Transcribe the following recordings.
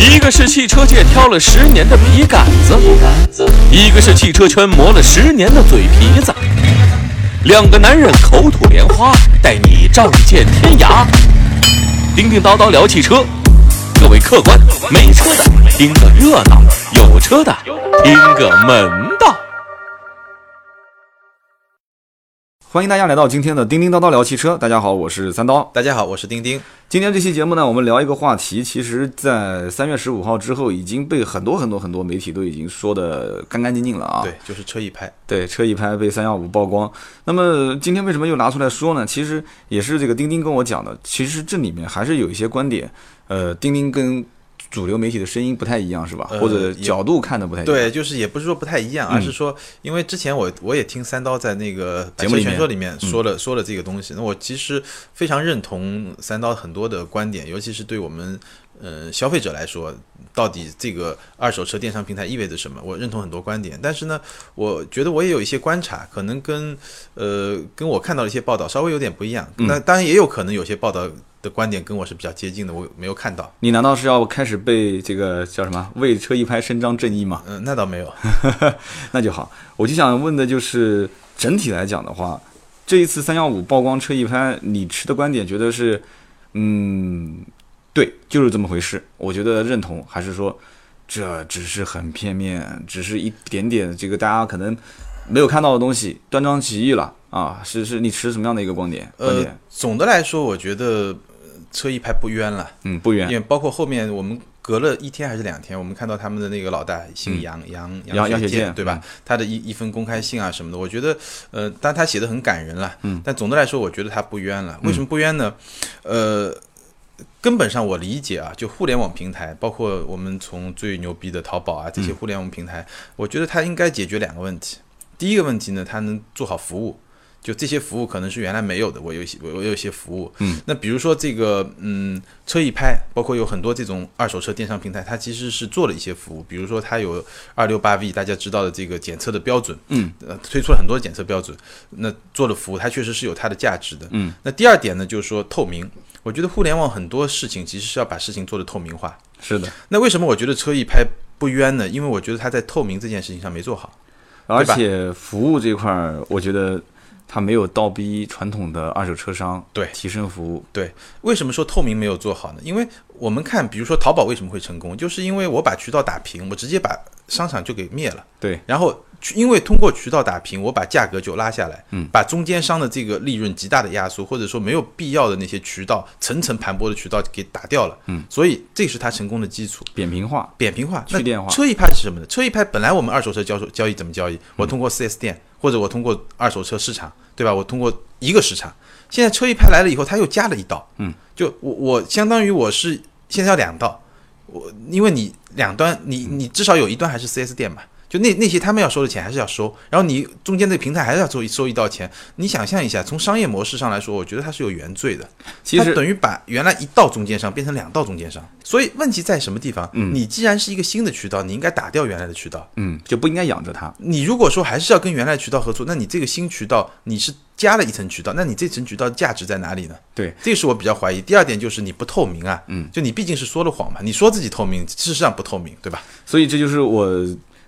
一个是汽车界挑了十年的笔杆子，一个是汽车圈磨了十年的嘴皮子。两个男人口吐莲花，带你仗剑天涯。叮叮叨叨聊汽车，各位客官，没车的听个热闹，有车的听个门道。欢迎大家来到今天的叮叮叨叨聊汽车。大家好，我是三刀。大家好，我是丁丁。今天这期节目呢，我们聊一个话题，其实，在三月十五号之后，已经被很多很多很多媒体都已经说的干干净净了啊。对，就是车一拍。对，车一拍被三幺五曝光。那么今天为什么又拿出来说呢？其实也是这个钉钉跟我讲的。其实这里面还是有一些观点，呃，钉钉跟。主流媒体的声音不太一样是吧？或者角度看的不太一样。对，就是也不是说不太一样，而是说，因为之前我我也听三刀在那个节目全说里面说了说了这个东西，那我其实非常认同三刀很多的观点，尤其是对我们呃消费者来说，到底这个二手车电商平台意味着什么？我认同很多观点，但是呢，我觉得我也有一些观察，可能跟呃跟我看到的一些报道稍微有点不一样。那当然也有可能有些报道。的观点跟我是比较接近的，我没有看到。你难道是要开始被这个叫什么为车一拍伸张正义吗？嗯，那倒没有，那就好。我就想问的就是整体来讲的话，这一次三幺五曝光车一拍，你持的观点觉得是，嗯，对，就是这么回事。我觉得认同，还是说这只是很片面，只是一点点这个大家可能没有看到的东西，断章取义了啊？是是，你持什么样的一个观点？观点？总的来说，我觉得。车一拍不冤了，嗯，不冤，因为包括后面我们隔了一天还是两天，我们看到他们的那个老大姓杨杨杨杨雪健，对吧？他的一一封公开信啊什么的，我觉得，呃，但他写的很感人了，嗯，但总的来说，我觉得他不冤了。为什么不冤呢？呃，根本上我理解啊，就互联网平台，包括我们从最牛逼的淘宝啊这些互联网平台，我觉得它应该解决两个问题。第一个问题呢，它能做好服务。就这些服务可能是原来没有的，我有一些我我有一些服务，嗯，那比如说这个，嗯，车一拍，包括有很多这种二手车电商平台，它其实是做了一些服务，比如说它有二六八 V，大家知道的这个检测的标准，嗯，呃，推出了很多检测标准，那做的服务它确实是有它的价值的，嗯，那第二点呢，就是说透明，我觉得互联网很多事情其实是要把事情做的透明化，是的，那为什么我觉得车一拍不冤呢？因为我觉得它在透明这件事情上没做好，而且服务这块儿，我觉得。它没有倒逼传统的二手车商对提升服务对，为什么说透明没有做好呢？因为我们看，比如说淘宝为什么会成功，就是因为我把渠道打平，我直接把商场就给灭了。对，然后因为通过渠道打平，我把价格就拉下来，嗯，把中间商的这个利润极大的压缩，或者说没有必要的那些渠道层层盘剥的渠道给打掉了，嗯，所以这是它成功的基础。扁平化，扁平化，去电化。车一拍是什么呢？车一拍本来我们二手车交售交易怎么交易？我通过四 S 店。或者我通过二手车市场，对吧？我通过一个市场，现在车一拍来了以后，他又加了一道，嗯，就我我相当于我是现在要两道，我因为你两端你你至少有一端还是四 S 店嘛。就那那些他们要收的钱还是要收，然后你中间这个平台还是要收收一道钱。你想象一下，从商业模式上来说，我觉得它是有原罪的。其实等于把原来一道中间商变成两道中间商。所以问题在什么地方？嗯，你既然是一个新的渠道，你应该打掉原来的渠道，嗯，就不应该养着它。你如果说还是要跟原来渠道合作，那你这个新渠道你是加了一层渠道，那你这层渠道的价值在哪里呢？对，这是我比较怀疑。第二点就是你不透明啊，嗯，就你毕竟是说了谎嘛，你说自己透明，事实上不透明，对吧？所以这就是我。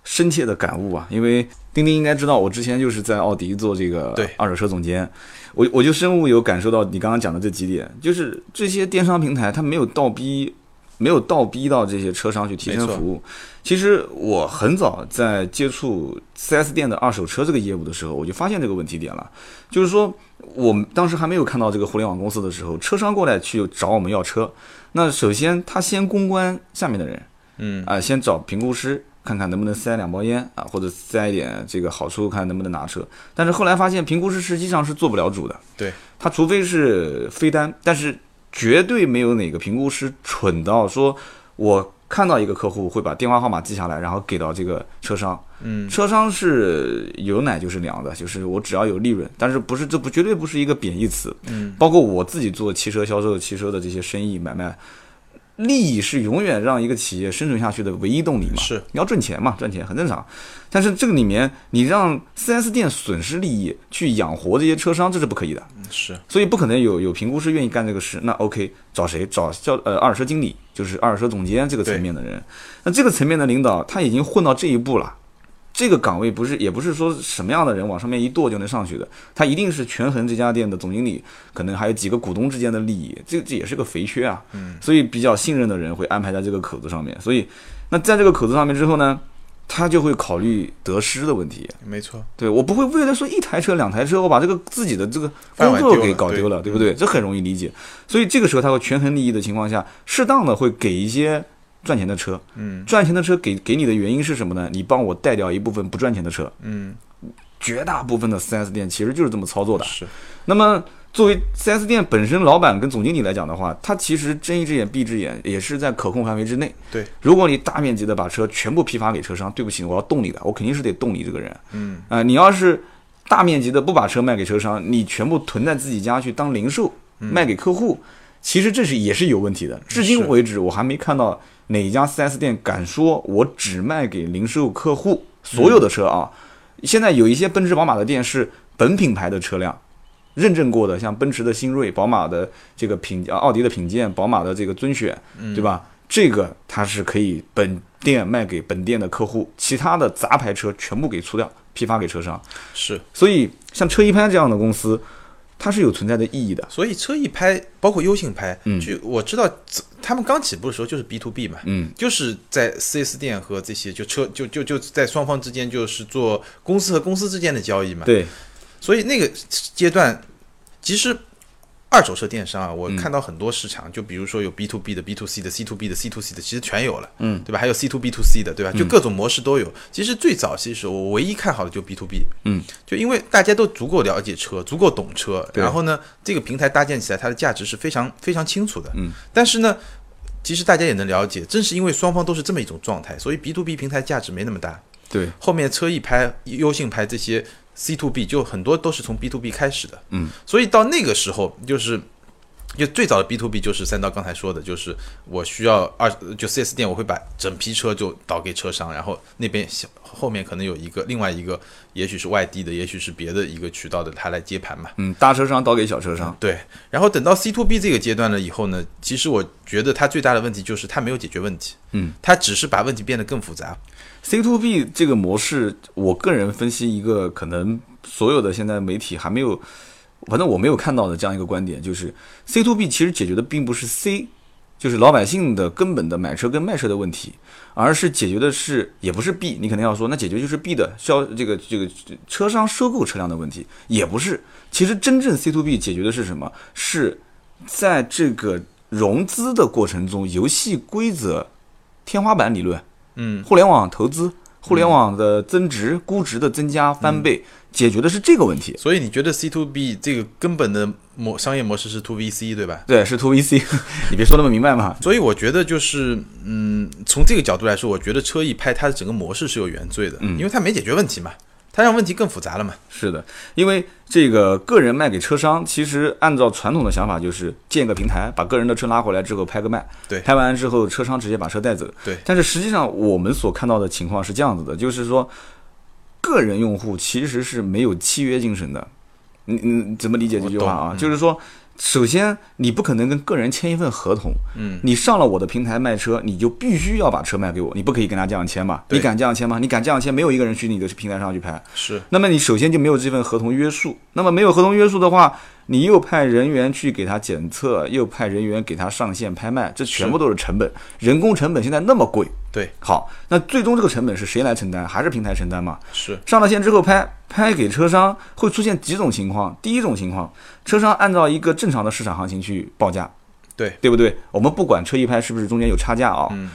深切的感悟啊，因为丁丁应该知道，我之前就是在奥迪做这个二手车总监，我我就深恶有感受到你刚刚讲的这几点，就是这些电商平台它没有倒逼，没有倒逼到这些车商去提升服务。其实我很早在接触 4S 店的二手车这个业务的时候，我就发现这个问题点了，就是说我们当时还没有看到这个互联网公司的时候，车商过来去找我们要车，那首先他先公关下面的人，嗯啊，先找评估师。看看能不能塞两包烟啊，或者塞一点这个好处，看能不能拿车。但是后来发现，评估师实际上是做不了主的。对，他除非是飞单，但是绝对没有哪个评估师蠢到说，我看到一个客户会把电话号码记下来，然后给到这个车商。嗯，车商是有奶就是凉的，就是我只要有利润，但是不是这不绝对不是一个贬义词。嗯，包括我自己做汽车销售、汽车的这些生意买卖。利益是永远让一个企业生存下去的唯一动力嘛？是你要赚钱嘛，赚钱很正常。但是这个里面，你让 4S 店损失利益去养活这些车商，这是不可以的。是，所以不可能有有评估师愿意干这个事。那 OK，找谁？找叫呃二手车经理，就是二手车总监这个层面的人。那这个层面的领导，他已经混到这一步了。这个岗位不是，也不是说什么样的人往上面一跺就能上去的，他一定是权衡这家店的总经理，可能还有几个股东之间的利益，这这也是个肥缺啊。嗯，所以比较信任的人会安排在这个口子上面。所以，那在这个口子上面之后呢，他就会考虑得失的问题。没错，对我不会为了说一台车、两台车，我把这个自己的这个工作给搞丢了，对不对？这很容易理解。所以这个时候他会权衡利益的情况下，适当的会给一些。赚钱的车，嗯，赚钱的车给给你的原因是什么呢？你帮我带掉一部分不赚钱的车，嗯，绝大部分的 4S 店其实就是这么操作的。是，那么作为四 S 店本身老板跟总经理来讲的话，他其实睁一只眼闭一只眼，也是在可控范围之内。对，如果你大面积的把车全部批发给车商，对不起，我要动你的，我肯定是得动你这个人。嗯，啊，你要是大面积的不把车卖给车商，你全部囤在自己家去当零售卖给客户，其实这是也是有问题的。至今为止，我还没看到。哪家 4S 店敢说我只卖给零售客户所有的车啊？现在有一些奔驰、宝马的店是本品牌的车辆认证过的，像奔驰的新锐、宝马的这个品、奥迪的品鉴、宝马的这个尊选，对吧？这个它是可以本店卖给本店的客户，其他的杂牌车全部给出掉，批发给车商。是，所以像车一拍这样的公司。它是有存在的意义的，所以车一拍，包括优信拍，嗯，就我知道，他们刚起步的时候就是 B to B 嘛，嗯，就是在四 S 店和这些就车就就就在双方之间就是做公司和公司之间的交易嘛，对，所以那个阶段其实。二手车电商啊，我看到很多市场，就比如说有 B to B 的、B to C 的、C to B 的、C to C 的，其实全有了，嗯，对吧？还有 C to B to C 的，对吧？就各种模式都有。其实最早期时候，我唯一看好的就 B to B，嗯，就因为大家都足够了解车，足够懂车，然后呢，这个平台搭建起来，它的价值是非常非常清楚的，嗯。但是呢，其实大家也能了解，正是因为双方都是这么一种状态，所以 B to B 平台价值没那么大。对，后面车一拍、优信拍这些 C to B 就很多都是从 B to B 开始的，嗯。所以到那个时候就是。就最早的 B to B 就是三刀刚才说的，就是我需要二就 4S 店，我会把整批车就倒给车商，然后那边后面可能有一个另外一个，也许是外地的，也许是别的一个渠道的，他来接盘嘛。嗯，大车商倒给小车商。对，然后等到 C to B 这个阶段了以后呢，其实我觉得它最大的问题就是它没有解决问题，嗯，它只是把问题变得更复杂。C to B 这个模式，我个人分析一个可能所有的现在媒体还没有。反正我没有看到的这样一个观点，就是 C to B 其实解决的并不是 C，就是老百姓的根本的买车跟卖车的问题，而是解决的是也不是 B，你肯定要说那解决就是 B 的销这个这个车商收购车辆的问题，也不是。其实真正 C to B 解决的是什么？是在这个融资的过程中，游戏规则天花板理论，嗯，互联网投资。互联网的增值、估值的增加翻倍，解决的是这个问题。所以你觉得 C to B 这个根本的模商业模式是 to VC 对吧？对，是 to VC。你别说那么明白嘛。所以我觉得就是，嗯，从这个角度来说，我觉得车一拍它的整个模式是有原罪的，嗯，因为它没解决问题嘛。它让问题更复杂了嘛？是的，因为这个个人卖给车商，其实按照传统的想法，就是建个平台，把个人的车拉回来之后拍个卖，对，拍完之后车商直接把车带走，对。但是实际上我们所看到的情况是这样子的，就是说，个人用户其实是没有契约精神的。你你怎么理解这句话啊？就是说。首先，你不可能跟个人签一份合同。嗯，你上了我的平台卖车，你就必须要把车卖给我，你不可以跟他这样签嘛？你敢这样签吗？你敢这样签？没有一个人去你的平台上去拍。是。那么你首先就没有这份合同约束。那么没有合同约束的话，你又派人员去给他检测，又派人员给他上线拍卖，这全部都是成本。人工成本现在那么贵。对。好，那最终这个成本是谁来承担？还是平台承担嘛？是。上了线之后拍拍给车商，会出现几种情况。第一种情况。车商按照一个正常的市场行情去报价，对对不对？我们不管车一拍是不是中间有差价啊，嗯，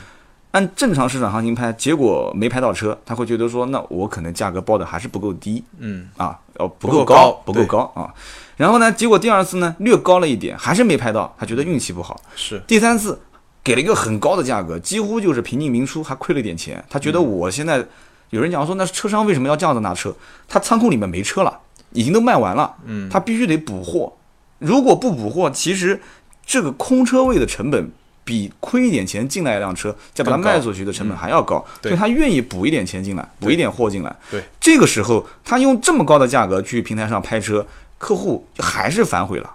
按正常市场行情拍，结果没拍到车，他会觉得说，那我可能价格报的还是不够低，嗯啊，哦不够高，不够高啊。然后呢，结果第二次呢略高了一点，还是没拍到，他觉得运气不好。是第三次给了一个很高的价格，几乎就是平进明出，还亏了点钱。他觉得我现在有人讲说，那车商为什么要这样子拿车？他仓库里面没车了。已经都卖完了，他必须得补货。如果不补货，其实这个空车位的成本比亏一点钱进来一辆车，再把它卖出去的成本还要高，所以他愿意补一点钱进来，补一点货进来。对，这个时候他用这么高的价格去平台上拍车，客户还是反悔了，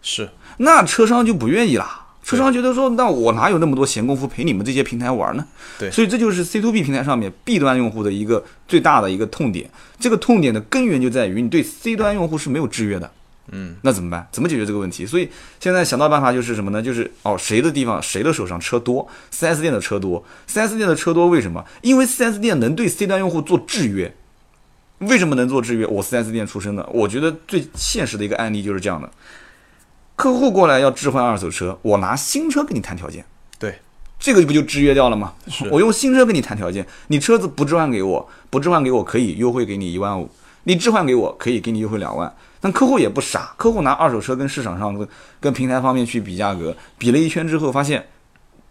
是，那车商就不愿意了。车商觉得说，那我哪有那么多闲工夫陪你们这些平台玩呢？对，所以这就是 C to B 平台上面 B 端用户的一个最大的一个痛点。这个痛点的根源就在于你对 C 端用户是没有制约的。嗯，那怎么办？怎么解决这个问题？所以现在想到办法就是什么呢？就是哦，谁的地方谁的手上车多，4S 店的车多，4S 店的车多，为什么？因为 4S 店能对 C 端用户做制约。为什么能做制约？我 4S 店出身的，我觉得最现实的一个案例就是这样的。客户过来要置换二手车，我拿新车跟你谈条件，对，这个不就制约掉了吗？我用新车跟你谈条件，你车子不置换给我，不置换给我可以优惠给你一万五，你置换给我可以给你优惠两万。但客户也不傻，客户拿二手车跟市场上跟跟平台方面去比价格，比了一圈之后发现。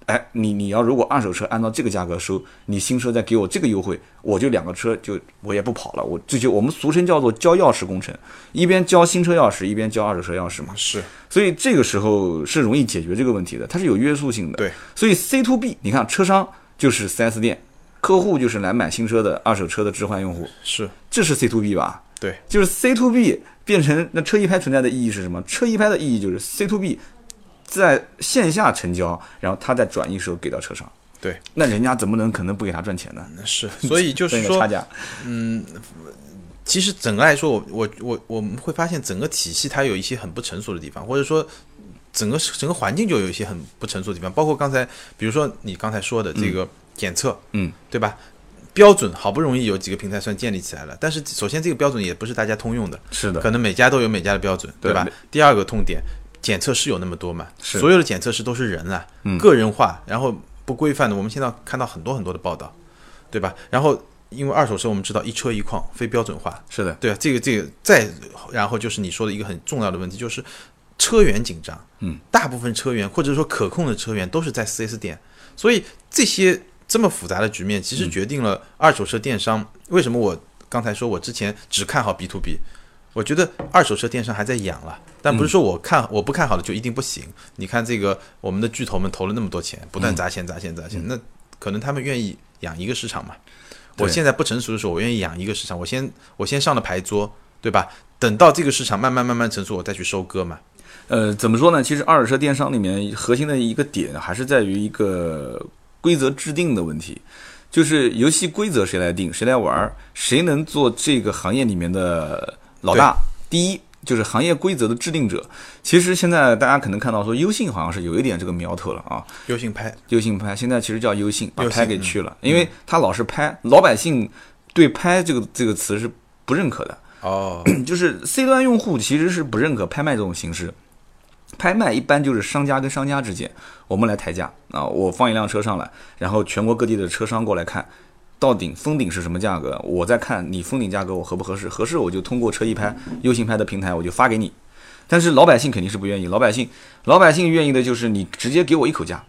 哎，你你要如果二手车按照这个价格收，你新车再给我这个优惠，我就两个车就我也不跑了，我这就我们俗称叫做交钥匙工程，一边交新车钥匙，一边交二手车钥匙嘛。是，所以这个时候是容易解决这个问题的，它是有约束性的。对，所以 C to B，你看车商就是 4S 店，客户就是来买新车的二手车的置换用户，是，这是 C to B 吧？对，就是 C to B 变成那车一拍存在的意义是什么？车一拍的意义就是 C to B。在线下成交，然后他再转一手给到车上。对，那人家怎么能可能不给他赚钱呢？是，所以就是说，差价。嗯，其实整个来说，我我我我们会发现整个体系它有一些很不成熟的地方，或者说整个整个环境就有一些很不成熟的地方。包括刚才，比如说你刚才说的这个检测，嗯，对吧？标准好不容易有几个平台算建立起来了，但是首先这个标准也不是大家通用的，是的，可能每家都有每家的标准，对吧？第二个痛点。检测室有那么多嘛？所有的检测室都是人啊，个人化，然后不规范的。我们现在看到很多很多的报道，对吧？然后因为二手车我们知道一车一况，非标准化，是的，对啊。这个这个再然后就是你说的一个很重要的问题，就是车源紧张。嗯，大部分车源或者说可控的车源都是在 4S 店，所以这些这么复杂的局面，其实决定了二手车电商为什么我刚才说我之前只看好 B to B。我觉得二手车电商还在养了，但不是说我看我不看好的就一定不行。你看这个，我们的巨头们投了那么多钱，不断砸钱砸钱砸钱，那可能他们愿意养一个市场嘛。我现在不成熟的时候，我愿意养一个市场，我先我先上了牌桌，对吧？等到这个市场慢慢慢慢成熟，我再去收割嘛。呃，怎么说呢？其实二手车电商里面核心的一个点还是在于一个规则制定的问题，就是游戏规则谁来定，谁来玩，谁能做这个行业里面的。老大，第一就是行业规则的制定者。其实现在大家可能看到说，优信好像是有一点这个苗头了啊。优信拍，优信拍，现在其实叫优信，把拍给去了，因为他老是拍，老百姓对拍这个这个词是不认可的。哦，就是 C 端用户其实是不认可拍卖这种形式。拍卖一般就是商家跟商家之间，我们来抬价啊，我放一辆车上来，然后全国各地的车商过来看。到顶封顶是什么价格？我再看你封顶价格我合不合适？合适我就通过车一拍、优信拍的平台我就发给你。但是老百姓肯定是不愿意，老百姓老百姓愿意的就是你直接给我一口价，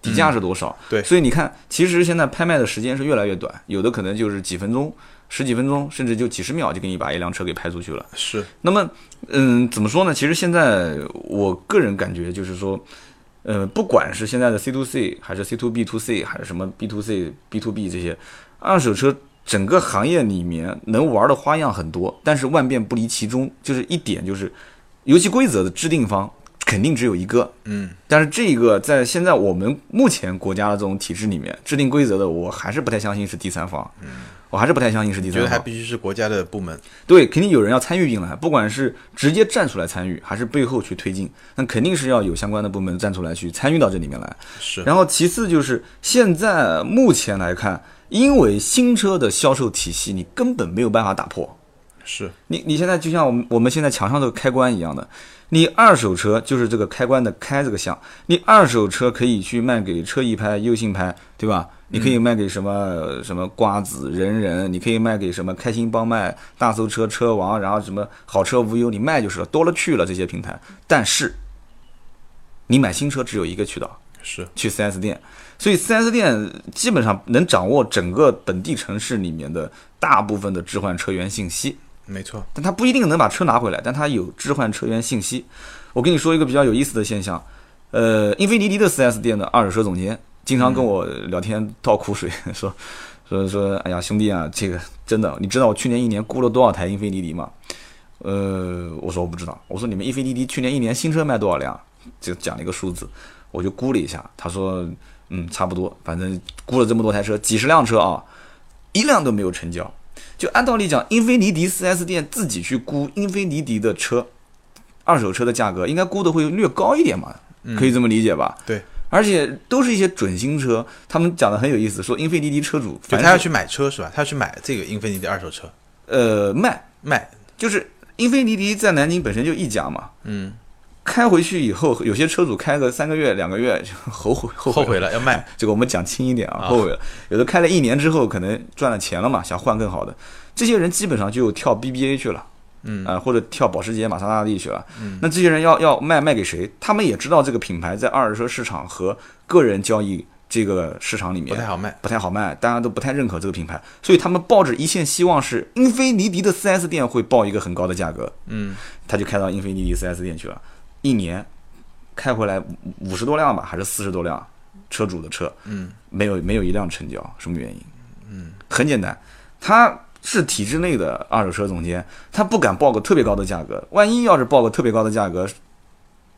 底价是多少？对，所以你看，其实现在拍卖的时间是越来越短，有的可能就是几分钟、十几分钟，甚至就几十秒就给你把一辆车给拍出去了。是。那么，嗯，怎么说呢？其实现在我个人感觉就是说，呃，不管是现在的 C to C 还是 C to B to C 还是什么 B to C、B to B 这些。二手车整个行业里面能玩的花样很多，但是万变不离其中，就是一点就是游戏规则的制定方肯定只有一个，嗯，但是这个在现在我们目前国家的这种体制里面制定规则的，我还是不太相信是第三方，嗯，我还是不太相信是第三方，觉得还必须是国家的部门，对，肯定有人要参与进来，不管是直接站出来参与，还是背后去推进，那肯定是要有相关的部门站出来去参与到这里面来，是，然后其次就是现在目前来看。因为新车的销售体系，你根本没有办法打破。是你，你现在就像我们我们现在墙上的开关一样的，你二手车就是这个开关的开这个项，你二手车可以去卖给车一拍、优信拍，对吧？你可以卖给什么什么瓜子、人人，你可以卖给什么开心帮卖、大搜车、车王，然后什么好车无忧，你卖就是了，多了去了这些平台。但是，你买新车只有一个渠道，是去 4S 店。所以，4S 店基本上能掌握整个本地城市里面的大部分的置换车源信息。没错，但他不一定能把车拿回来，但他有置换车源信息。我跟你说一个比较有意思的现象，呃，英菲尼迪的 4S 店的二手车总监经常跟我聊天倒苦水，说说说，哎呀，兄弟啊，这个真的，你知道我去年一年估了多少台英菲尼迪吗？呃，我说我不知道。我说你们英菲尼迪去年一年新车卖多少辆？就讲了一个数字，我就估了一下。他说，嗯，差不多，反正估了这么多台车，几十辆车啊，一辆都没有成交。就按道理讲，英菲尼迪 4S 店自己去估英菲尼迪的车，二手车的价格，应该估的会略高一点嘛？可以这么理解吧？对，而且都是一些准新车。他们讲的很有意思，说英菲尼迪车主，就他要去买车是吧？他要去买这个英菲尼迪二手车，呃，卖卖，就是英菲尼迪在南京本身就一家嘛。嗯，开回去以后，有些车主开个三个月、两个月就后悔后后悔了要卖。这个我们讲轻一点啊，后悔了。有的开了一年之后，可能赚了钱了嘛，想换更好的，这些人基本上就跳 BBA 去了。嗯啊，或者跳保时捷、玛莎拉蒂去了。嗯，那这些人要要卖卖给谁？他们也知道这个品牌在二手车市场和个人交易这个市场里面不太好卖，不太好卖，大家都不太认可这个品牌，所以他们抱着一线希望是英菲尼迪的 4S 店会报一个很高的价格。嗯，他就开到英菲尼迪 4S 店去了，一年开回来五十多辆吧，还是四十多辆车主的车。嗯，没有没有一辆成交，什么原因？嗯，很简单，他。是体制内的二手车总监，他不敢报个特别高的价格，万一要是报个特别高的价格，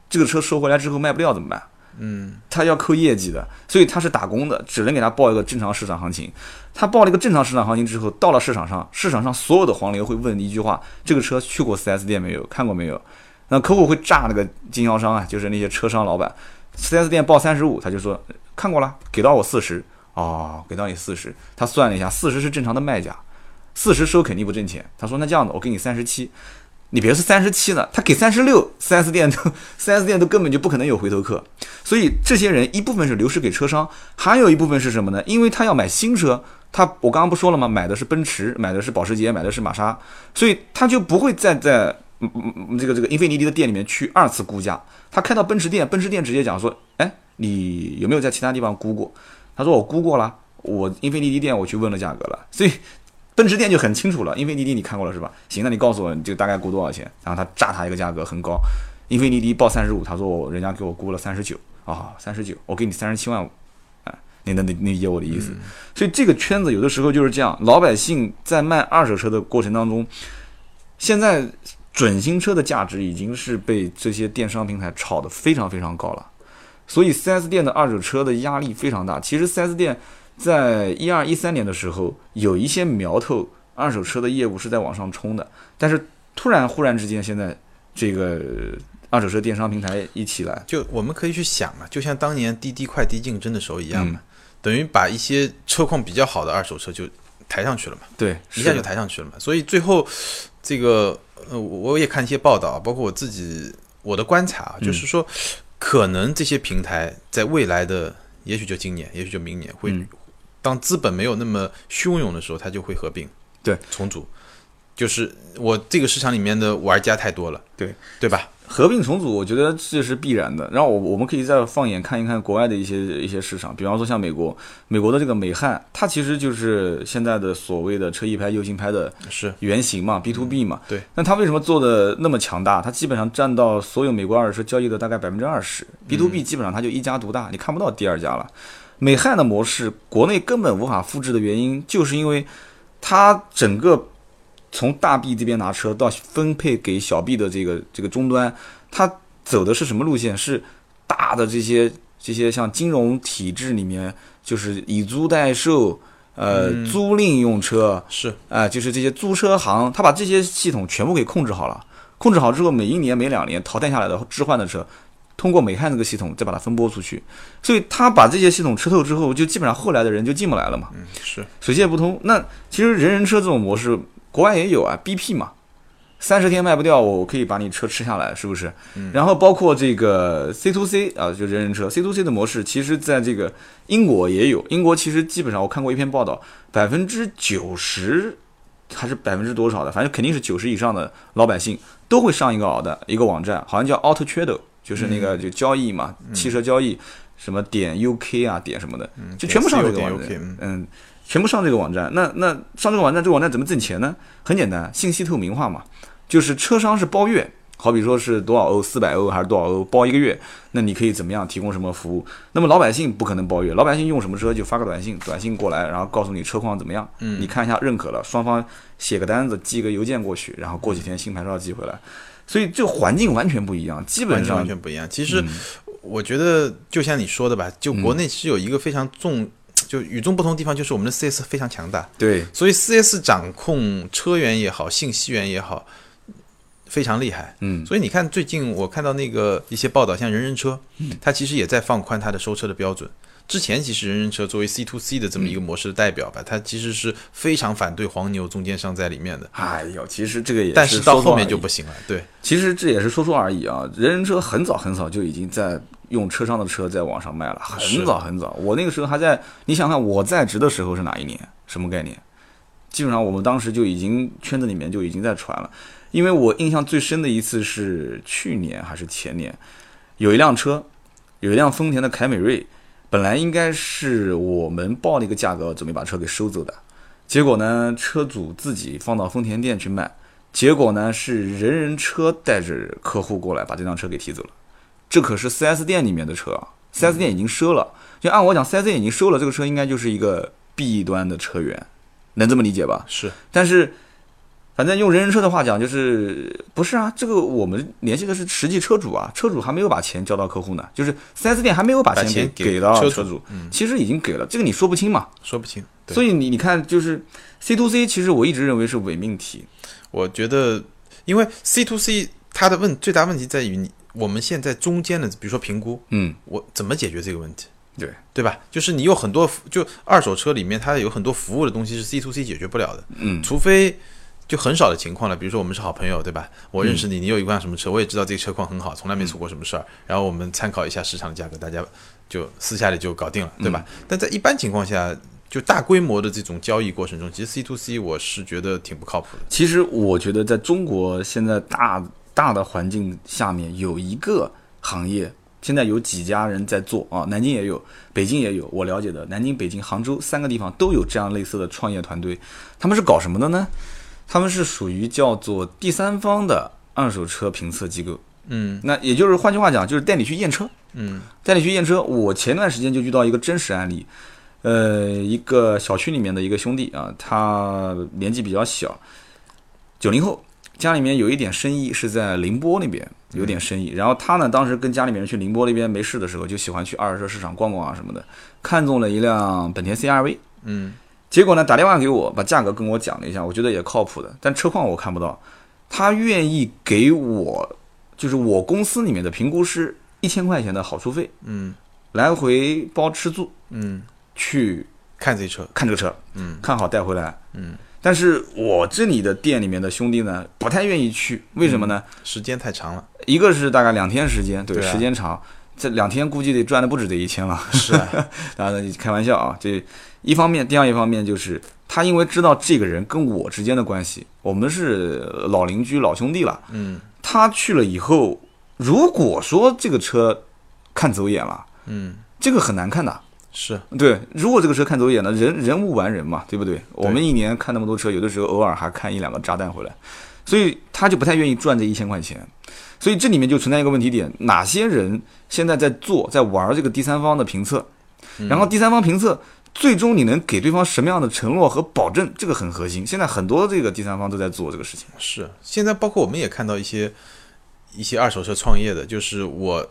这个车收回来之后卖不掉怎么办？嗯，他要扣业绩的，所以他是打工的，只能给他报一个正常市场行情。他报了一个正常市场行情之后，到了市场上，市场上所有的黄牛会问一句话：这个车去过 4S 店没有？看过没有？那客户会炸那个经销商啊，就是那些车商老板，4S 店报三十五，他就说看过了，给到我四十，哦，给到你四十，他算了一下，四十是正常的卖价。四十收肯定不挣钱，他说那这样子，我给你三十七，你别说三十七了，他给三十六，四 S 店都四 S 店都根本就不可能有回头客，所以这些人一部分是流失给车商，还有一部分是什么呢？因为他要买新车，他我刚刚不说了吗？买的是奔驰，买的是保时捷，买的是玛莎，所以他就不会再在嗯嗯这个这个英菲尼迪的店里面去二次估价，他开到奔驰店，奔驰店直接讲说，哎，你有没有在其他地方估过？他说我估过了，我英菲尼迪店我去问了价格了，所以。奔驰店就很清楚了，英菲尼迪你看过了是吧？行，那你告诉我，你这个大概估多少钱？然后他炸他一个价格很高，英菲尼迪报三十五，他说我人家给我估了三十九啊，三十九，我给你三十七万五，啊，你能理理解我的意思？所以这个圈子有的时候就是这样，老百姓在卖二手车的过程当中，现在准新车的价值已经是被这些电商平台炒得非常非常高了，所以 4S 店的二手车的压力非常大。其实 4S 店。在一二一三年的时候，有一些苗头，二手车的业务是在往上冲的。但是突然忽然之间，现在这个二手车电商平台一起来，就我们可以去想嘛，就像当年滴滴快滴竞争的时候一样嘛，等于把一些车况比较好的二手车就抬上去了嘛，对，一下就抬上去了嘛。所以最后这个呃，我也看一些报道，包括我自己我的观察，就是说，可能这些平台在未来的，也许就今年，也许就明年会。当资本没有那么汹涌的时候，它就会合并，对，重组，就是我这个市场里面的玩家太多了，对，对吧？合并重组，我觉得这是必然的。然后我我们可以再放眼看一看国外的一些一些市场，比方说像美国，美国的这个美汉，它其实就是现在的所谓的车一拍、右行拍的是原型嘛，B to B 嘛。对。那它为什么做的那么强大？它基本上占到所有美国二手车交易的大概百分之二十，B to B 基本上它就一家独大，你看不到第二家了。美汉的模式，国内根本无法复制的原因，就是因为它整个从大 B 这边拿车到分配给小 B 的这个这个终端，它走的是什么路线？是大的这些这些像金融体制里面，就是以租代售，呃，租赁用车是啊，就是这些租车行，他把这些系统全部给控制好了。控制好之后，每一年、每两年淘汰下来的置换的车。通过美汉这个系统再把它分拨出去，所以他把这些系统吃透之后，就基本上后来的人就进不来了嘛。嗯，是水泄不通。那其实人人车这种模式，国外也有啊，BP 嘛，三十天卖不掉，我可以把你车吃下来，是不是？嗯。然后包括这个 C to C 啊，就人人车 C to C 的模式，其实在这个英国也有。英国其实基本上我看过一篇报道，百分之九十还是百分之多少的，反正肯定是九十以上的老百姓都会上一个的一个网站，好像叫 Auto Trader。就是那个就交易嘛，汽车交易，什么点 UK 啊，点什么的，就全部上这个网站，嗯，全部上这个网站。那那上这个网站，这个网站怎么挣钱呢？很简单，信息透明化嘛，就是车商是包月，好比说是多少欧，四百欧还是多少欧包一个月，那你可以怎么样提供什么服务？那么老百姓不可能包月，老百姓用什么车就发个短信，短信过来，然后告诉你车况怎么样，嗯你看一下认可了，双方写个单子，寄个邮件过去，然后过几天新牌照寄回来，所以这个环境完全不一样，基本上完全不一样。其实嗯我觉得就像你说的吧，就国内是有一个非常重，就与众不同的地方，就是我们的 4S 非常强大，对所以 4S 掌控车源也好，信息源也好，非常厉害。嗯所以你看，最近我看到那个一些报道，像人人车，嗯它其实也在放宽它的收车的标准。之前其实人人车作为 C to C 的这么一个模式的代表吧，它其实是非常反对黄牛中间商在里面的。哎呦，其实这个也但是到后面就不行了，对，其实这也是说说而已啊。人人车很早很早就已经在用车商的车在网上卖了，很早很早。我那个时候还在，你想看我在职的时候是哪一年？什么概念？基本上我们当时就已经圈子里面就已经在传了。因为我印象最深的一次是去年还是前年，有一辆车，有一辆丰田的凯美瑞，本来应该是我们报了一个价格准备把车给收走的，结果呢，车主自己放到丰田店去卖。结果呢，是人人车带着客户过来把这辆车给提走了，这可是 4S 店里面的车啊，4S 店已经收了。就按我讲，4S 店已经收了，这个车应该就是一个 B 端的车源，能这么理解吧？是但是，反正用人人车的话讲，就是不是啊？这个我们联系的是实际车主啊，车主还没有把钱交到客户呢，就是 4S 店还没有把钱给给到车主车主，嗯其实已经给了，这个你说不清嘛。说不清。所以你你看，就是 C to C，其实我一直认为是伪命题。我觉得，因为 C to C 它的问最大问题在于你我们现在中间的，比如说评估，嗯，我怎么解决这个问题？对对吧？就是你有很多服就二手车里面它有很多服务的东西是 C to C 解决不了的，嗯，除非就很少的情况了。比如说我们是好朋友，对吧？我认识你，你有一辆什么车，我也知道这个车况很好，从来没出过什么事儿。然后我们参考一下市场的价格，大家就私下里就搞定了，对吧？但在一般情况下，就大规模的这种交易过程中，其实 C to C 我是觉得挺不靠谱的。其实我觉得在中国现在大大的环境下面，有一个行业，现在有几家人在做啊，南京也有，北京也有，我了解的，南京、北京、杭州三个地方都有这样类似的创业团队。他们是搞什么的呢？他们是属于叫做第三方的二手车评测机构。嗯那也就是换句话讲，就是带你去验车。嗯带你去验车。我前段时间就遇到一个真实案例，呃，一个小区里面的一个兄弟啊，他年纪比较小，九零后，家里面有一点生意是在宁波那边有点生意，然后他呢，当时跟家里面人去宁波那边没事的时候，就喜欢去二手车市场逛逛啊什么的，看中了一辆本田 CRV。嗯结果呢，打电话给我，把价格跟我讲了一下，我觉得也靠谱的，但车况我看不到。他愿意给我，就是我公司里面的评估师一千块钱的好处费，嗯来回包吃住嗯，去看这车，看这个车，嗯看好带回来。嗯，但是我这里的店里面的兄弟呢，不太愿意去，为什么呢？时间太长了。一个是大概两天时间，对，对啊时间长，这两天估计得赚的不止这一千了。是啊，当然你，开玩笑啊，这一方面，第二一方面就是他因为知道这个人跟我之间的关系，我们是老邻居、老兄弟了。嗯他去了以后，如果说这个车看走眼了，嗯，这个很难看的。是对，如果这个车看走眼了，人人无完人嘛，对不对？我们一年看那么多车，有的时候偶尔还看一两个炸弹回来，所以他就不太愿意赚这一千块钱。所以这里面就存在一个问题点：哪些人现在在做、在玩这个第三方的评测？然后第三方评测最终你能给对方什么样的承诺和保证？这个很核心。现在很多这个第三方都在做这个事情。是，现在包括我们也看到一些一些二手车创业的，就是我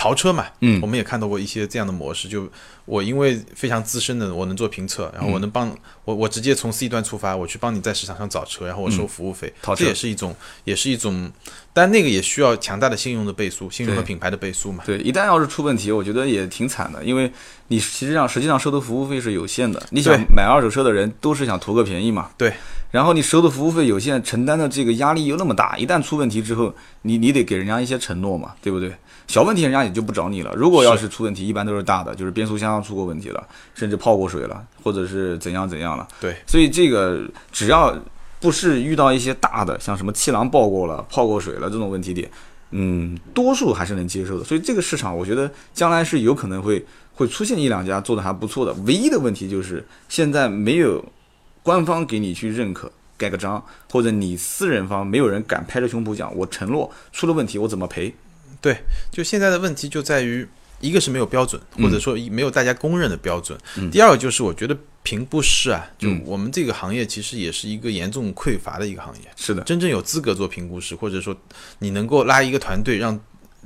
淘车嘛，嗯我们也看到过一些这样的模式，就我因为非常资深的，我能做评测，然后我嗯能帮、我我直接从 C 端出发，我去帮你在市场上找车，然后我收服务费，淘车这也是一种也是一种，但那个也需要强大的信用的背书，信用和品牌的背书嘛。对，一旦要是出问题，我觉得也挺惨的，因为你实际上实际上收的服务费是有限的。你想买二手车的人都是想图个便宜嘛？对。然后你收的服务费有限，承担的这个压力又那么大，一旦出问题之后，你你得给人家一些承诺嘛，对不对？小问题人家也就不找你了。如果要是出问题，一般都是大的，就是变速箱出过问题了，甚至泡过水了，或者是怎样怎样了。对，所以这个只要不是遇到一些大的，像什么气囊爆过了、泡过水了这种问题点，嗯，多数还是能接受的。所以这个市场，我觉得将来是有可能会会出现一两家做的还不错的。唯一的问题就是现在没有官方给你去认可盖个章，或者你私人方没有人敢拍着胸脯讲，我承诺出了问题我怎么赔？对，就现在的问题就在于，一个是没有标准，或者说没有大家公认的标准。第二个就是我觉得评估师啊，就我们这个行业其实也是一个严重匮乏的一个行业。是的，真正有资格做评估师，或者说你能够拉一个团队，让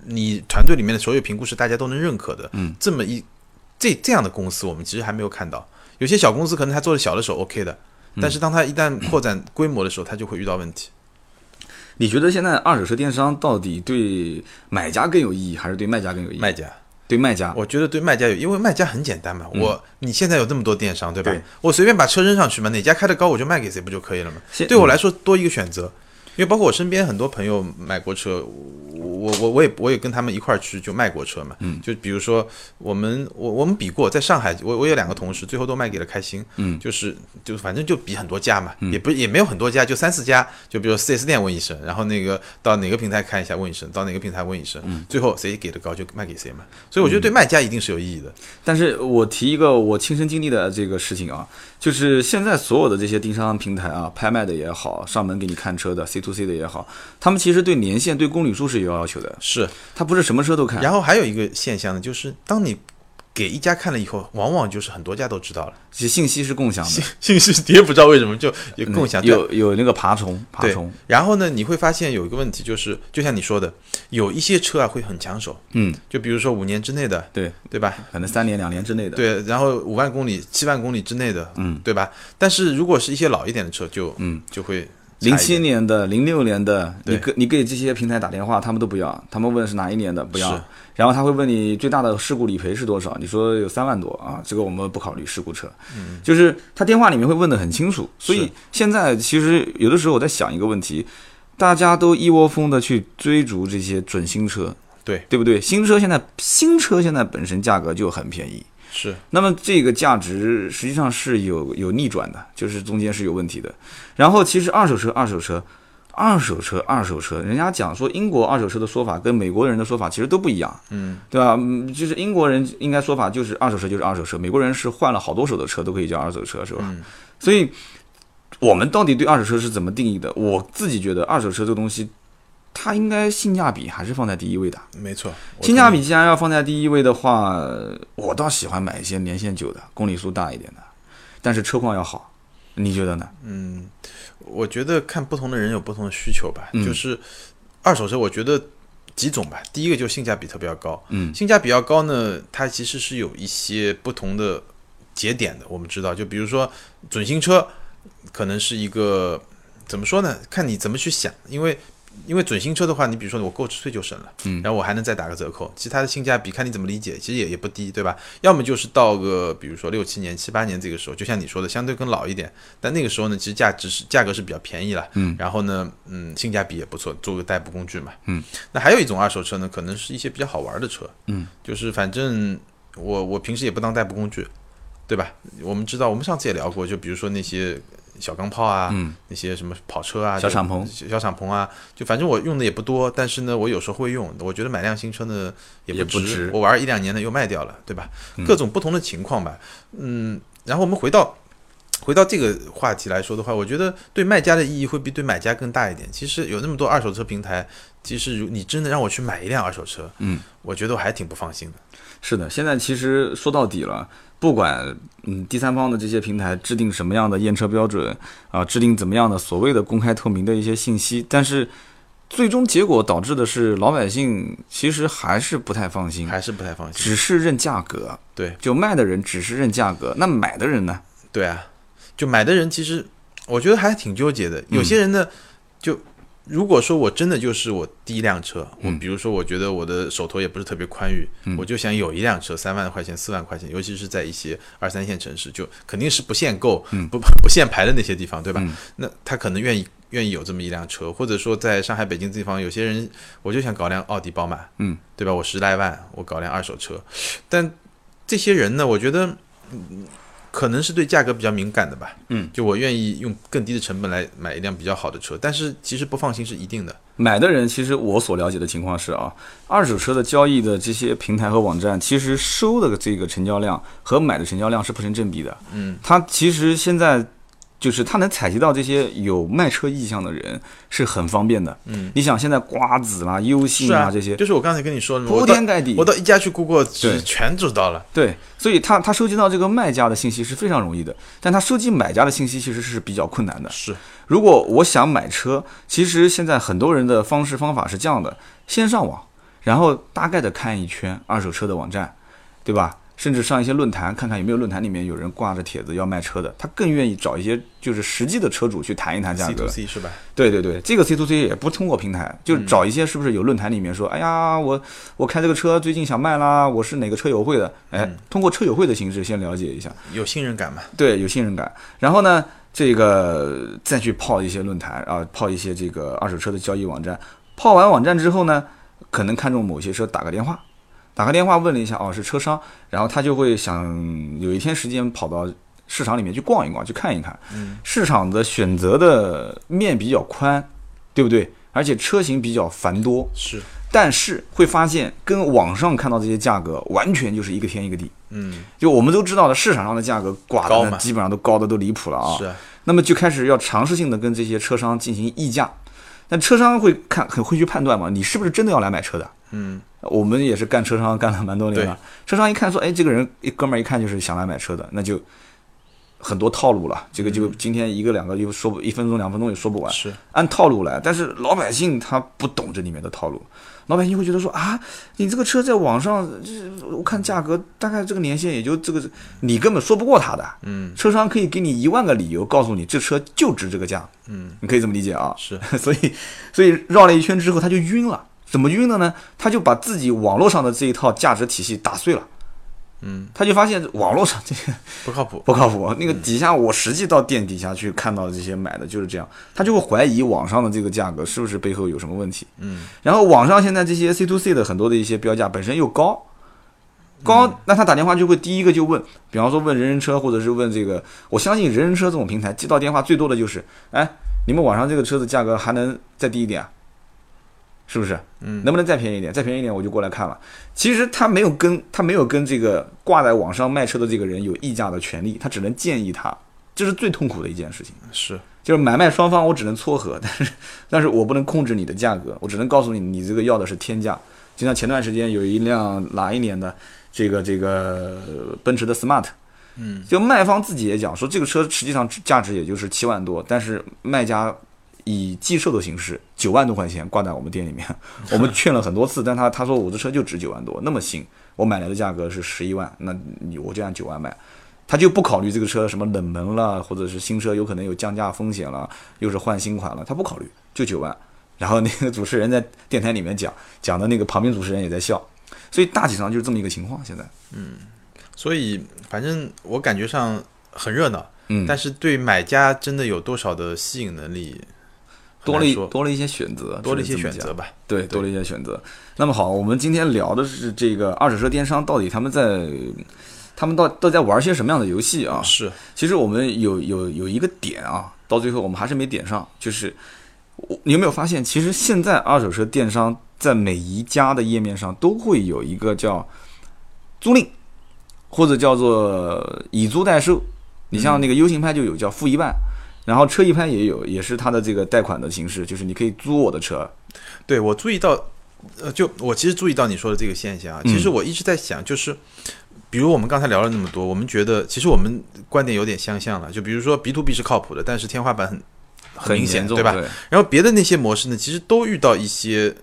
你团队里面的所有评估师大家都能认可的，嗯，这么一这这样的公司，我们其实还没有看到。有些小公司可能他做的小的时候 OK 的，但是当他一旦扩展规模的时候，他就会遇到问题。你觉得现在二手车电商到底对买家更有意义，还是对卖家更有意义？卖家，对卖家，我觉得对卖家有，因为卖家很简单嘛。我你现在有这么多电商，对吧？我随便把车扔上去嘛，哪家开的高我就卖给谁不就可以了吗？对我来说多一个选择。因为包括我身边很多朋友买过车，我我我也我也跟他们一块儿去就卖过车嘛，嗯，就比如说我们我我们比过，在上海，我我有两个同事，最后都卖给了开心，嗯，就是就反正就比很多家嘛，也不也没有很多家，就三四家，就比如四 S 店问一声，然后那个到哪个平台看一下问一声，到哪个平台问一声，嗯，最后谁给的高就卖给谁嘛，所以我觉得对卖家一定是有意义的。但是我提一个我亲身经历的这个事情啊，就是现在所有的这些电商平台啊，拍卖的也好，上门给你看车的 C。To C 的也好，他们其实对年限、对公里数是有要求的。是，他不是什么车都看。然后还有一个现象呢，就是当你给一家看了以后，往往就是很多家都知道了。其实信息是共享的，信 息也不知道为什么就有共享。有有那个爬虫，爬虫。然后呢，你会发现有一个问题，就是就像你说的，有一些车啊会很抢手。嗯，就比如说五年之内的，对对吧？可能三年、两年之内的。对，然后五万公里、七万公里之内的，嗯，对吧？但是如果是一些老一点的车，就嗯就会。零七年的、零六年的，你给你给这些平台打电话，他们都不要，他们问是哪一年的，不要。然后他会问你最大的事故理赔是多少，你说有三万多啊，这个我们不考虑事故车。嗯，就是他电话里面会问的很清楚。所以现在其实有的时候我在想一个问题，大家都一窝蜂的去追逐这些准新车，对对不对？新车现在新车现在本身价格就很便宜。是，那么这个价值实际上是有有逆转的，就是中间是有问题的。然后其实二手车，二手车，二手车，二手车，人家讲说英国二手车的说法跟美国人的说法其实都不一样，嗯，对吧？嗯，就是英国人应该说法就是二手车就是二手车，美国人是换了好多手的车都可以叫二手车，是吧？所以我们到底对二手车是怎么定义的？我自己觉得二手车这个东西。它应该性价比还是放在第一位的，没错。性价比既然要放在第一位的话，我倒喜欢买一些年限久的、公里数大一点的，但是车况要好。你觉得呢？嗯，我觉得看不同的人有不同的需求吧。就是二手车，我觉得几种吧。第一个就是性价比特别高。嗯，性价比较高呢，它其实是有一些不同的节点的。我们知道，就比如说准新车，可能是一个怎么说呢？看你怎么去想，因为。因为准新车的话，你比如说我购置税就省了，嗯，然后我还能再打个折扣，其他的性价比看你怎么理解，其实也也不低，对吧？要么就是到个比如说六七年、七八年这个时候，就像你说的，相对更老一点，但那个时候呢，其实价值是价格是比较便宜了，嗯，然后呢，嗯，性价比也不错，做个代步工具嘛，嗯。那还有一种二手车呢，可能是一些比较好玩的车，嗯，就是反正我我平时也不当代步工具，对吧？我们知道，我们上次也聊过，就比如说那些。小钢炮啊，那些什么跑车啊，小敞篷、小敞篷啊，就反正我用的也不多，但是呢，我有时候会用。我觉得买辆新车呢也不值，我玩一两年呢又卖掉了，对吧？各种不同的情况吧。嗯，然后我们回到回到这个话题来说的话，我觉得对卖家的意义会比对买家更大一点。其实有那么多二手车平台，其实如你真的让我去买一辆二手车，嗯，我觉得我还挺不放心的。是的，现在其实说到底了。不管嗯第三方的这些平台制定什么样的验车标准啊，制定怎么样的所谓的公开透明的一些信息，但是最终结果导致的是老百姓其实还是不太放心，还是不太放心，只是认价格。对，就卖的人只是认价格，那买的人呢？对啊，就买的人其实我觉得还挺纠结的。有些人呢，就。如果说我真的就是我第一辆车，我比如说我觉得我的手头也不是特别宽裕，我就想有一辆车，三万块钱、四万块钱，尤其是在一些二三线城市，就肯定是不限购、不 不限牌的那些地方，对吧？那他可能愿意愿意有这么一辆车，或者说在上海、北京这地方，有些人我就想搞辆奥迪、宝马，嗯，对吧？我十来万，我搞辆二手车，但这些人呢，我觉得。可能是对价格比较敏感的吧，嗯，就我愿意用更低的成本来买一辆比较好的车，但是其实不放心是一定的。买的人其实我所了解的情况是啊，二手车的交易的这些平台和网站，其实收的这个成交量和买的成交量是不成正比的，嗯，它其实现在。就是他能采集到这些有卖车意向的人是很方便的。嗯，你想现在瓜子啦、优信啊这些，就是我刚才跟你说的，铺天盖地。我到一家去顾过，对，全知道了。对，所以他他收集到这个卖家的信息是非常容易的，但他收集买家的信息其实是比较困难的。是，如果我想买车，其实现在很多人的方式方法是这样的：先上网，然后大概的看一圈二手车的网站，对吧？甚至上一些论坛看看有没有论坛里面有人挂着帖子要卖车的，他更愿意找一些就是实际的车主去谈一谈价格。C to C 是吧？对对对，这个 C to C 也不通过平台，就是找一些是不是有论坛里面说，哎呀，我我开这个车最近想卖啦，我是哪个车友会的，哎，通过车友会的形式先了解一下，有信任感嘛？对，有信任感。然后呢，这个再去泡一些论坛啊，泡一些这个二手车的交易网站。泡完网站之后呢，可能看中某些车，打个电话。打个电话问了一下，哦，是车商，然后他就会想有一天时间跑到市场里面去逛一逛，去看一看。嗯，市场的选择的面比较宽，对不对？而且车型比较繁多。是，但是会发现跟网上看到这些价格完全就是一个天一个地。嗯，就我们都知道的，市场上的价格挂的基本上都高的都离谱了啊。是。那么就开始要尝试性的跟这些车商进行议价，但车商会看很会去判断嘛，你是不是真的要来买车的？嗯。我们也是干车商干了蛮多年了，车商一看说，哎，这个人一哥们儿一看就是想来买车的，那就很多套路了。这个就今天一个两个又说不一分钟两分钟也说不完，是按套路来。但是老百姓他不懂这里面的套路，老百姓会觉得说啊，你这个车在网上，我看价格大概这个年限也就这个，你根本说不过他的。嗯，车商可以给你一万个理由告诉你这车就值这个价。嗯，你可以这么理解啊。是，所以所以绕了一圈之后他就晕了。怎么晕的呢？他就把自己网络上的这一套价值体系打碎了，嗯，他就发现网络上这些不靠谱，不靠谱。那个底下我实际到店底下去看到的这些买的就是这样，他就会怀疑网上的这个价格是不是背后有什么问题。嗯，然后网上现在这些 C to C 的很多的一些标价本身又高，高，那他打电话就会第一个就问，比方说问人人车或者是问这个，我相信人人车这种平台接到电话最多的就是，哎，你们网上这个车子价格还能再低一点啊？是不是？嗯，能不能再便宜一点？再便宜一点我就过来看了。其实他没有跟他没有跟这个挂在网上卖车的这个人有议价的权利，他只能建议他，这是最痛苦的一件事情。是，就是买卖双方我只能撮合，但是但是我不能控制你的价格，我只能告诉你你这个要的是天价。就像前段时间有一辆哪一年的这个这个奔驰的 Smart，嗯，就卖方自己也讲说这个车实际上价值也就是七万多，但是卖家。以寄售的形式，九万多块钱挂在我们店里面，我们劝了很多次，但他他说我这车就值九万多，那么新，我买来的价格是十一万，那你我就按九万卖，他就不考虑这个车什么冷门了，或者是新车有可能有降价风险了，又是换新款了，他不考虑，就九万。然后那个主持人在电台里面讲讲的那个旁边主持人也在笑，所以大体上就是这么一个情况。现在，嗯，所以反正我感觉上很热闹，嗯，但是对买家真的有多少的吸引能力？多了一多了一些选择，多了一些选择吧。对，多了一些选择。那么好，我们今天聊的是这个二手车电商到底他们在，他们到都在玩些什么样的游戏啊？是，其实我们有有有一个点啊，到最后我们还是没点上，就是你有没有发现，其实现在二手车电商在每一家的页面上都会有一个叫租赁，或者叫做以租代售。你像那个 U 型派就有叫付一万。然后车一拍也有，也是它的这个贷款的形式，就是你可以租我的车。对我注意到，呃，就我其实注意到你说的这个现象啊，其实我一直在想，就是比如我们刚才聊了那么多，我们觉得其实我们观点有点相像了。就比如说 B to B 是靠谱的，但是天花板很很明显，对吧？然后别的那些模式呢，其实都遇到一些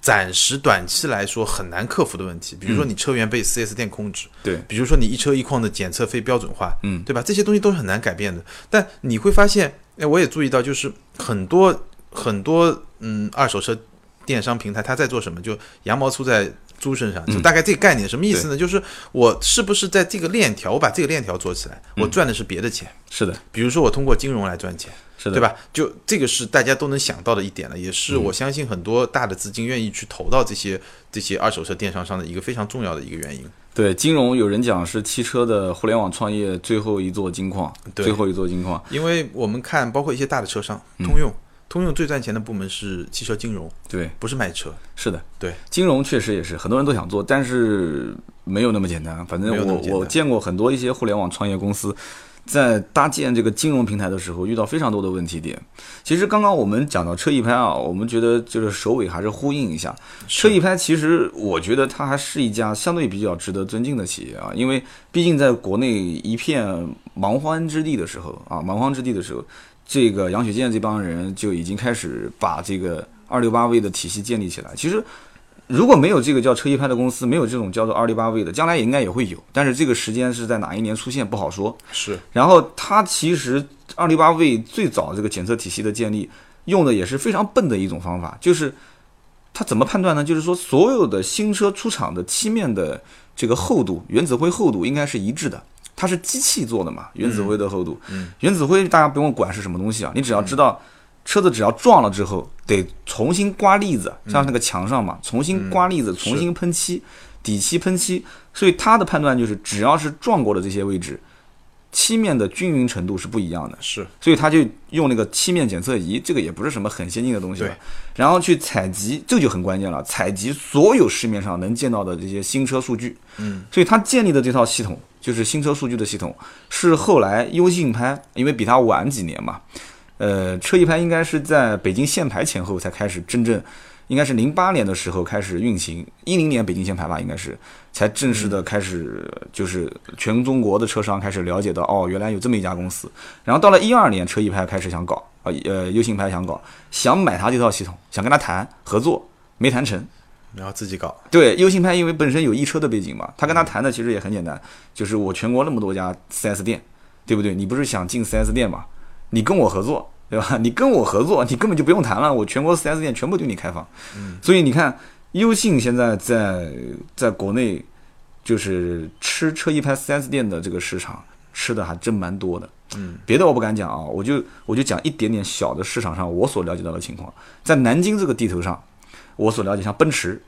暂时短期来说很难克服的问题，比如说你车源被 4S 店控制，对，比如说你一车一况的检测非标准化，嗯，对吧？这些东西都是很难改变的。但你会发现，哎，我也注意到，就是很多很多嗯二手车电商平台，它在做什么？就羊毛出在猪身上，就大概这个概念什么意思呢？就是我是不是在这个链条，我把这个链条做起来，我赚的是别的钱？是的，比如说我通过金融来赚钱。是的，对吧？就这个是大家都能想到的一点了，也是我相信很多大的资金愿意去投到这些这些二手车电商上的一个非常重要的一个原因。对，金融有人讲是汽车的互联网创业最后一座金矿，最后一座金矿。因为我们看，包括一些大的车商，通用，通用最赚钱的部门是汽车金融，对，不是卖车。是的，对，金融确实也是很多人都想做，但是没有那么简单。反正我我见过很多一些互联网创业公司。在搭建这个金融平台的时候遇到非常多的问题点。其实刚刚我们讲到车易拍啊，我们觉得就是首尾还是呼应一下。车易拍其实我觉得它还是一家相对比较值得尊敬的企业啊，因为毕竟在国内一片蛮荒之地的时候啊，蛮荒之地的时候，这个杨雪健这帮人就已经开始把这个二六八 V 的体系建立起来。其实。如果没有这个叫车一拍的公司，没有这种叫做二六八 V 的，将来也应该也会有，但是这个时间是在哪一年出现不好说。是。然后它其实二六八 V 最早这个检测体系的建立，用的也是非常笨的一种方法，就是它怎么判断呢？就是说所有的新车出厂的漆面的这个厚度，原子灰厚度应该是一致的。它是机器做的嘛，原子灰的厚度。嗯。原子灰大家不用管是什么东西啊，你只要知道。车子只要撞了之后，得重新刮腻子，像那个墙上嘛，重新刮腻子，重新喷漆，底漆喷漆。所以他的判断就是，只要是撞过的这些位置，漆面的均匀程度是不一样的。是，所以他就用那个漆面检测仪，这个也不是什么很先进的东西。对。然后去采集，这就很关键了，采集所有市面上能见到的这些新车数据。嗯。所以他建立的这套系统，就是新车数据的系统，是后来优信拍，因为比他晚几年嘛。呃，车一拍应该是在北京限牌前后才开始真正，应该是零八年的时候开始运行，一零年北京限牌吧，应该是才正式的开始，就是全中国的车商开始了解到，哦，原来有这么一家公司。然后到了一二年，车一拍开始想搞，啊，呃，优信拍想搞，想买他这套系统，想跟他谈合作，没谈成，然后自己搞。对，优信拍因为本身有易车的背景嘛，他跟他谈的其实也很简单，就是我全国那么多家 4S 店，对不对？你不是想进 4S 店嘛？你跟我合作，对吧？你跟我合作，你根本就不用谈了，我全国 4S 店全部对你开放。嗯，所以你看，优信现在在在国内就是吃车一拍 4S 店的这个市场，吃的还真蛮多的。嗯，别的我不敢讲啊，我就我就讲一点点小的市场上我所了解到的情况。在南京这个地头上，我所了解，像奔驰，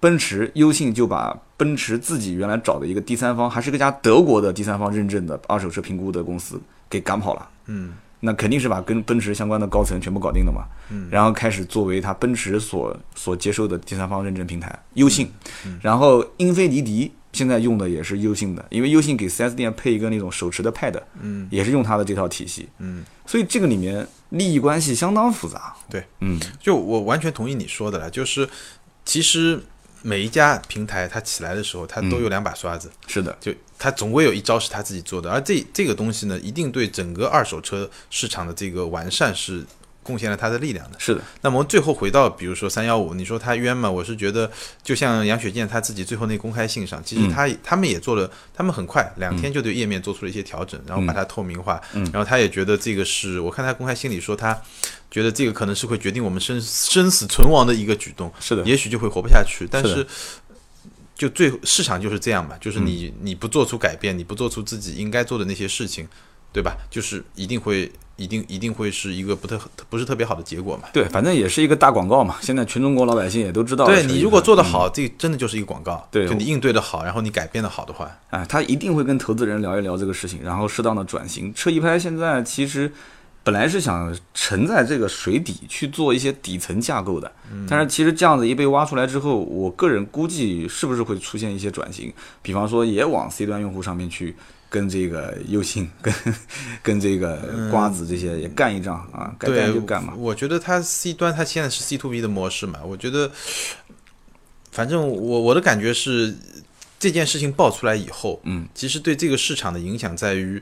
奔驰优信就把奔驰自己原来找的一个第三方，还是个家德国的第三方认证的二手车评估的公司给赶跑了。嗯。那肯定是把跟奔驰相关的高层全部搞定了嘛，嗯，然后开始作为他奔驰所所接受的第三方认证平台优信，然后英菲尼迪现在用的也是优信的，因为优信给 4S 店配一个那种手持的 Pad，嗯，也是用它的这套体系，嗯，所以这个里面利益关系相当复杂，对，嗯，就我完全同意你说的了，就是其实。每一家平台它起来的时候，它都有两把刷子。是的，就它总归有一招是它自己做的，而这这个东西呢，一定对整个二手车市场的这个完善是。贡献了他的力量的，是的。那么最后回到，比如说三幺五，你说他冤吗？我是觉得，就像杨雪健他自己最后那公开信上，其实他他们也做了，他们很快两天就对页面做出了一些调整，然后把它透明化，然后他也觉得这个是我看他公开信里说，他觉得这个可能是会决定我们生生死存亡的一个举动，是的，也许就会活不下去。但是就最市场就是这样嘛，就是你你不做出改变，你不做出自己应该做的那些事情，对吧？就是一定会。一定一定会是一个不特不是特别好的结果嘛？对，反正也是一个大广告嘛。现在全中国老百姓也都知道。对你如果做得好，这真的就是一个广告。对，就你应对的好，然后你改变的好的话，哎，他一定会跟投资人聊一聊这个事情，然后适当的转型。车一拍现在其实本来是想沉在这个水底去做一些底层架构的，但是其实这样子一被挖出来之后，我个人估计是不是会出现一些转型，比方说也往 C 端用户上面去。跟这个优信，跟跟这个瓜子这些也干一仗啊，该干就干嘛。我觉得它 C 端它现在是 C to B 的模式嘛，我觉得，反正我我的感觉是这件事情爆出来以后，嗯，其实对这个市场的影响在于，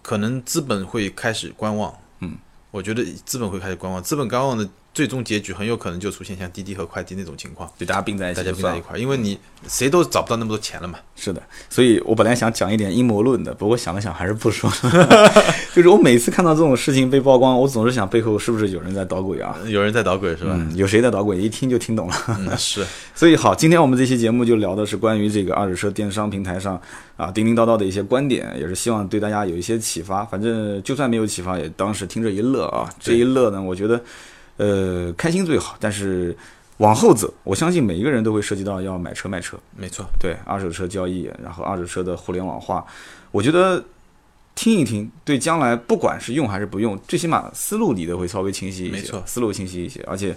可能资本会开始观望，嗯，我觉得资本会开始观望，资本观望的。最终结局很有可能就出现像滴滴和快递那种情况，就大家并在一起，大家并在一块儿，因为你谁都找不到那么多钱了嘛。是的，所以我本来想讲一点阴谋论的，不过想了想还是不说。就是我每次看到这种事情被曝光，我总是想背后是不是有人在捣鬼啊？有人在捣鬼是吧？有谁在捣鬼？一听就听懂了。是。所以好，今天我们这期节目就聊的是关于这个二手车电商平台上啊叮叮叨叨的一些观点，也是希望对大家有一些启发。反正就算没有启发，也当时听着一乐啊。这一乐呢，我觉得。呃，开心最好，但是往后走，我相信每一个人都会涉及到要买车卖车。没错，对二手车交易，然后二手车的互联网化，我觉得听一听，对将来不管是用还是不用，最起码思路理的会稍微清晰一些。没错，思路清晰一些，而且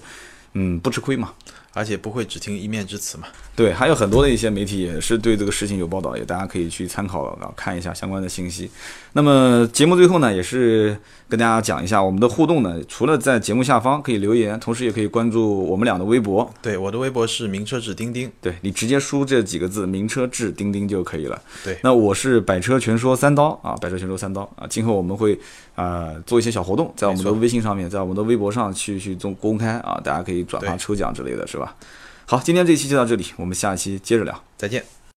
嗯，不吃亏嘛。而且不会只听一面之词嘛。对，还有很多的一些媒体也是对这个事情有报道，也大家可以去参考啊，看一下相关的信息。那么节目最后呢，也是跟大家讲一下我们的互动呢，除了在节目下方可以留言，同时也可以关注我们俩的微博。对，我的微博是名车志钉钉，对你直接输这几个字“名车志钉钉”就可以了。对，那我是百车全说三刀啊，百车全说三刀啊，今后我们会啊做一些小活动，在我们的微信上面，在我们的微博上去去做公开啊，大家可以转发抽奖之类的是吧？好，今天这一期就到这里，我们下期接着聊，再见。